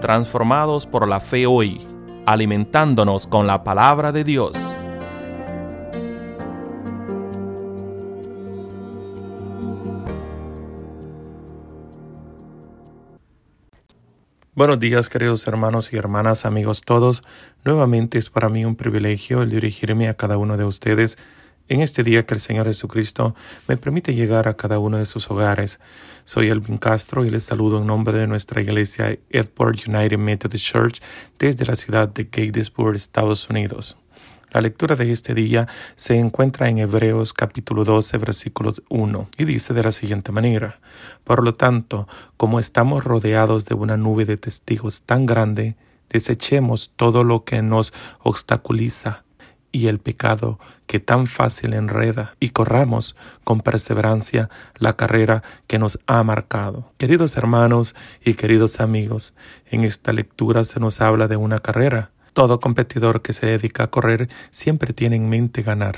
transformados por la fe hoy, alimentándonos con la palabra de Dios. Buenos días queridos hermanos y hermanas, amigos todos. Nuevamente es para mí un privilegio el dirigirme a cada uno de ustedes en este día que el Señor Jesucristo me permite llegar a cada uno de sus hogares. Soy Elvin Castro y les saludo en nombre de nuestra iglesia Edward United Methodist Church desde la ciudad de Gatesburg, Estados Unidos. La lectura de este día se encuentra en Hebreos capítulo 12 versículo 1 y dice de la siguiente manera, Por lo tanto, como estamos rodeados de una nube de testigos tan grande, desechemos todo lo que nos obstaculiza y el pecado que tan fácil enreda y corramos con perseverancia la carrera que nos ha marcado. Queridos hermanos y queridos amigos, en esta lectura se nos habla de una carrera. Todo competidor que se dedica a correr siempre tiene en mente ganar,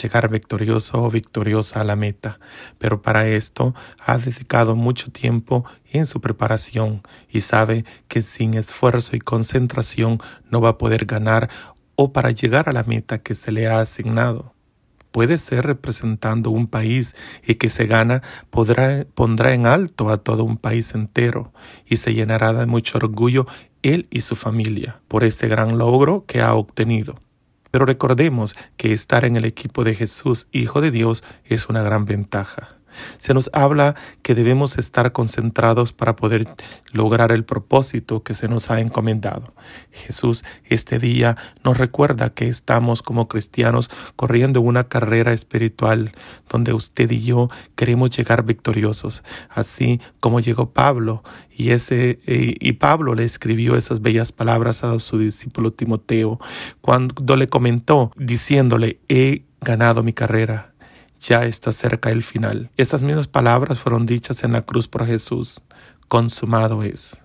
llegar victorioso o victoriosa a la meta, pero para esto ha dedicado mucho tiempo en su preparación y sabe que sin esfuerzo y concentración no va a poder ganar o para llegar a la meta que se le ha asignado. Puede ser representando un país y que se gana podrá, pondrá en alto a todo un país entero y se llenará de mucho orgullo él y su familia por ese gran logro que ha obtenido. Pero recordemos que estar en el equipo de Jesús, Hijo de Dios, es una gran ventaja. Se nos habla que debemos estar concentrados para poder lograr el propósito que se nos ha encomendado. Jesús este día nos recuerda que estamos como cristianos corriendo una carrera espiritual donde usted y yo queremos llegar victoriosos, así como llegó Pablo y y Pablo le escribió esas bellas palabras a su discípulo Timoteo cuando le comentó diciéndole he ganado mi carrera ya está cerca el final. Esas mismas palabras fueron dichas en la cruz por Jesús. Consumado es.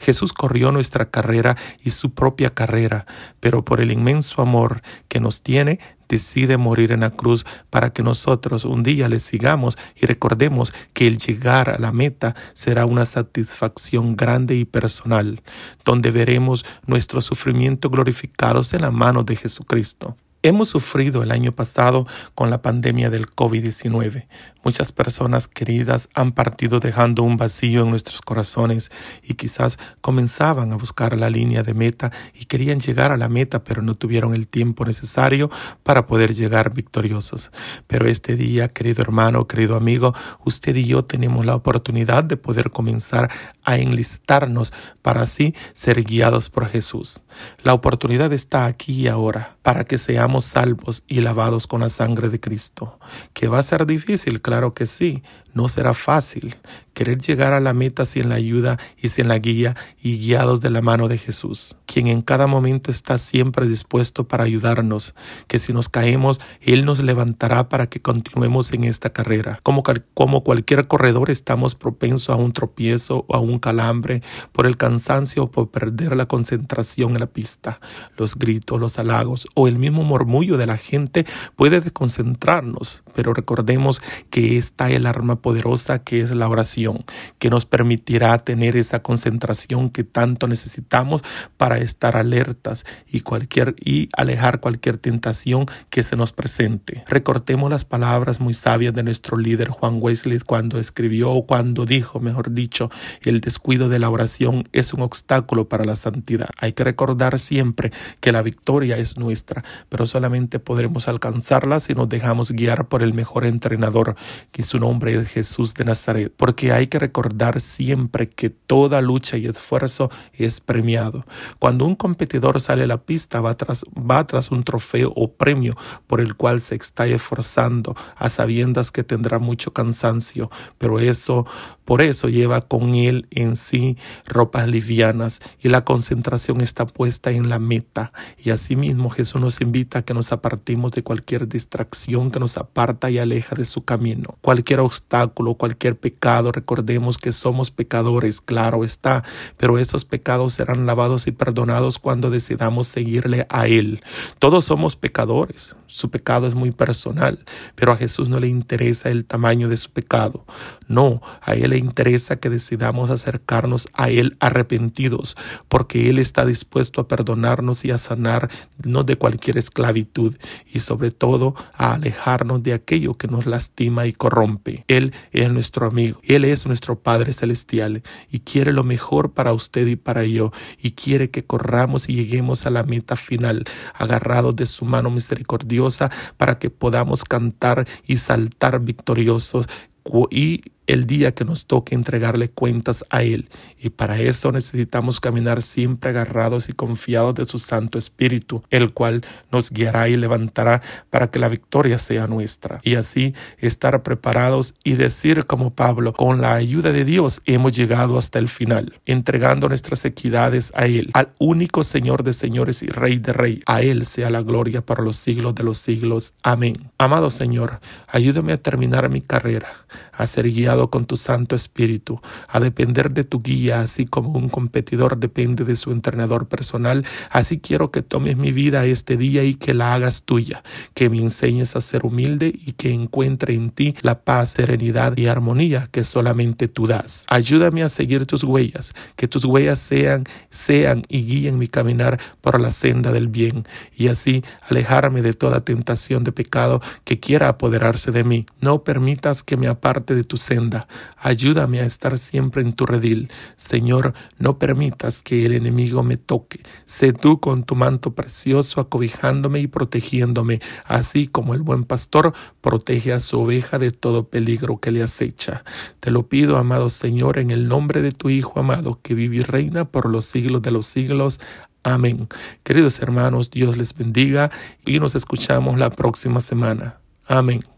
Jesús corrió nuestra carrera y su propia carrera, pero por el inmenso amor que nos tiene, decide morir en la cruz para que nosotros un día le sigamos y recordemos que el llegar a la meta será una satisfacción grande y personal, donde veremos nuestro sufrimiento glorificados en la mano de Jesucristo. Hemos sufrido el año pasado con la pandemia del COVID-19. Muchas personas queridas han partido dejando un vacío en nuestros corazones y quizás comenzaban a buscar la línea de meta y querían llegar a la meta pero no tuvieron el tiempo necesario para poder llegar victoriosos. Pero este día, querido hermano, querido amigo, usted y yo tenemos la oportunidad de poder comenzar a enlistarnos para así ser guiados por Jesús. La oportunidad está aquí y ahora para que seamos salvos y lavados con la sangre de Cristo. ¿Que va a ser difícil? Claro que sí. No será fácil querer llegar a la meta sin la ayuda y sin la guía y guiados de la mano de Jesús, quien en cada momento está siempre dispuesto para ayudarnos, que si nos caemos, Él nos levantará para que continuemos en esta carrera. Como, como cualquier corredor estamos propensos a un tropiezo o a un calambre por el cansancio o por perder la concentración en la pista. Los gritos, los halagos o el mismo murmullo de la gente puede desconcentrarnos, pero recordemos que está el arma poderosa que es la oración, que nos permitirá tener esa concentración que tanto necesitamos para estar alertas y cualquier y alejar cualquier tentación que se nos presente. Recortemos las palabras muy sabias de nuestro líder Juan Wesley cuando escribió o cuando dijo, mejor dicho, el descuido de la oración es un obstáculo para la santidad. Hay que recordar siempre que la victoria es nuestra, pero solamente podremos alcanzarla si nos dejamos guiar por el mejor entrenador, que su nombre es Jesús de Nazaret, porque hay que recordar siempre que toda lucha y esfuerzo es premiado. Cuando un competidor sale a la pista va tras, va tras un trofeo o premio por el cual se está esforzando a sabiendas que tendrá mucho cansancio, pero eso, por eso lleva con él en sí ropas livianas y la concentración está puesta en la meta. Y asimismo Jesús nos invita a que nos apartimos de cualquier distracción que nos aparta y aleja de su camino. Cualquier obstáculo, cualquier pecado, recordemos que somos pecadores, claro está, pero esos pecados serán lavados y perdonados cuando decidamos seguirle a Él. Todos somos pecadores, su pecado es muy personal, pero a Jesús no le interesa el tamaño de su pecado. No, a Él le interesa que decidamos acercarnos a Él arrepentidos, porque Él está dispuesto a perdonarnos y a sanarnos de cualquier esclavitud y sobre todo a alejarnos de aquello que nos lastima y corrompe. Él es nuestro amigo, Él es nuestro Padre Celestial y quiere lo mejor para usted y para yo y quiere que corramos y lleguemos a la meta final, agarrados de su mano misericordiosa para que podamos cantar y saltar victoriosos y el día que nos toque entregarle cuentas a Él. Y para eso necesitamos caminar siempre agarrados y confiados de su Santo Espíritu, el cual nos guiará y levantará para que la victoria sea nuestra. Y así estar preparados y decir como Pablo, con la ayuda de Dios hemos llegado hasta el final, entregando nuestras equidades a Él, al único Señor de señores y Rey de Rey. A Él sea la gloria para los siglos de los siglos. Amén. Amado Señor, ayúdame a terminar mi carrera, a ser guiado con tu Santo Espíritu, a depender de tu guía, así como un competidor depende de su entrenador personal. Así quiero que tomes mi vida este día y que la hagas tuya, que me enseñes a ser humilde y que encuentre en ti la paz, serenidad y armonía que solamente tú das. Ayúdame a seguir tus huellas, que tus huellas sean, sean y guíen mi caminar por la senda del bien, y así alejarme de toda tentación de pecado que quiera apoderarse de mí. No permitas que me aparte de tu senda Ayúdame a estar siempre en tu redil. Señor, no permitas que el enemigo me toque. Sé tú con tu manto precioso acobijándome y protegiéndome, así como el buen pastor protege a su oveja de todo peligro que le acecha. Te lo pido, amado Señor, en el nombre de tu Hijo amado, que vive y reina por los siglos de los siglos. Amén. Queridos hermanos, Dios les bendiga y nos escuchamos la próxima semana. Amén.